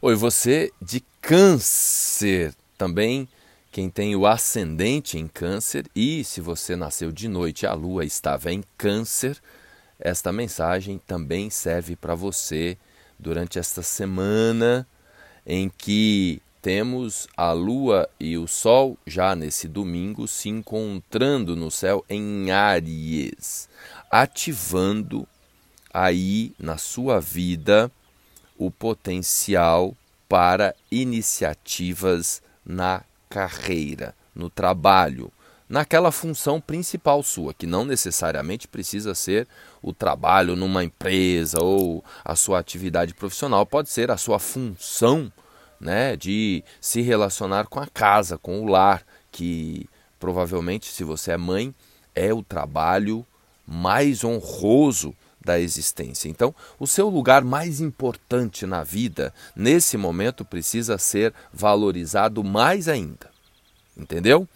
Oi, você de Câncer também. Quem tem o ascendente em Câncer e se você nasceu de noite a lua estava em Câncer, esta mensagem também serve para você durante esta semana em que temos a lua e o sol já nesse domingo se encontrando no céu em Áries, ativando aí na sua vida o potencial para iniciativas na carreira, no trabalho, naquela função principal sua, que não necessariamente precisa ser o trabalho numa empresa ou a sua atividade profissional, pode ser a sua função né, de se relacionar com a casa, com o lar, que provavelmente, se você é mãe, é o trabalho mais honroso da existência. Então, o seu lugar mais importante na vida, nesse momento, precisa ser valorizado mais ainda. Entendeu?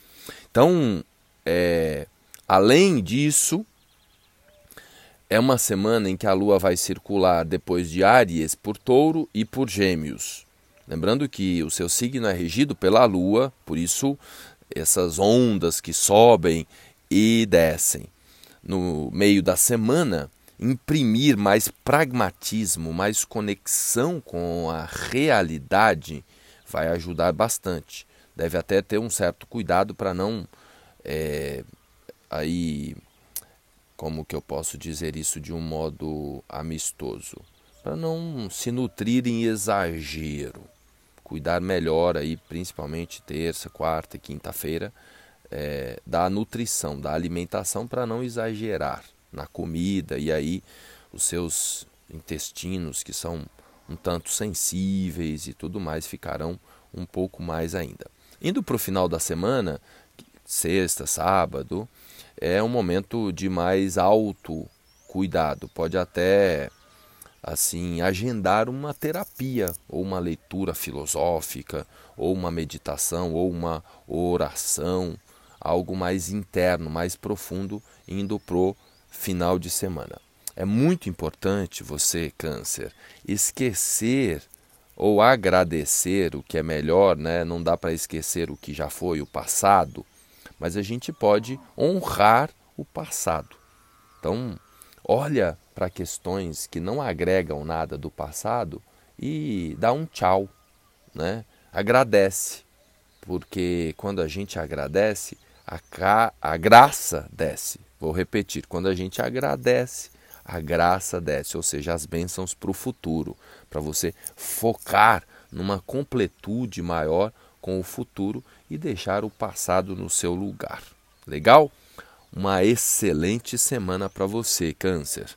Então, é, além disso, é uma semana em que a Lua vai circular depois de Áries por Touro e por Gêmeos. Lembrando que o seu signo é regido pela Lua, por isso essas ondas que sobem e descem. No meio da semana, imprimir mais pragmatismo, mais conexão com a realidade vai ajudar bastante. Deve até ter um certo cuidado para não é, aí como que eu posso dizer isso de um modo amistoso, para não se nutrir em exagero, cuidar melhor aí, principalmente terça, quarta e quinta-feira, é, da nutrição, da alimentação, para não exagerar na comida e aí os seus intestinos que são um tanto sensíveis e tudo mais ficarão um pouco mais ainda. Indo para o final da semana, sexta, sábado, é um momento de mais alto cuidado. Pode até assim agendar uma terapia ou uma leitura filosófica ou uma meditação ou uma oração, algo mais interno, mais profundo, indo pro final de semana. É muito importante você, Câncer, esquecer ou agradecer o que é melhor, né? Não dá para esquecer o que já foi, o passado, mas a gente pode honrar o passado. Então, olha para questões que não agregam nada do passado e dá um tchau, né? Agradece, porque quando a gente agradece, a, a graça desce. Vou repetir: quando a gente agradece, a graça desce, ou seja, as bênçãos para o futuro, para você focar numa completude maior com o futuro e deixar o passado no seu lugar. Legal? Uma excelente semana para você, Câncer.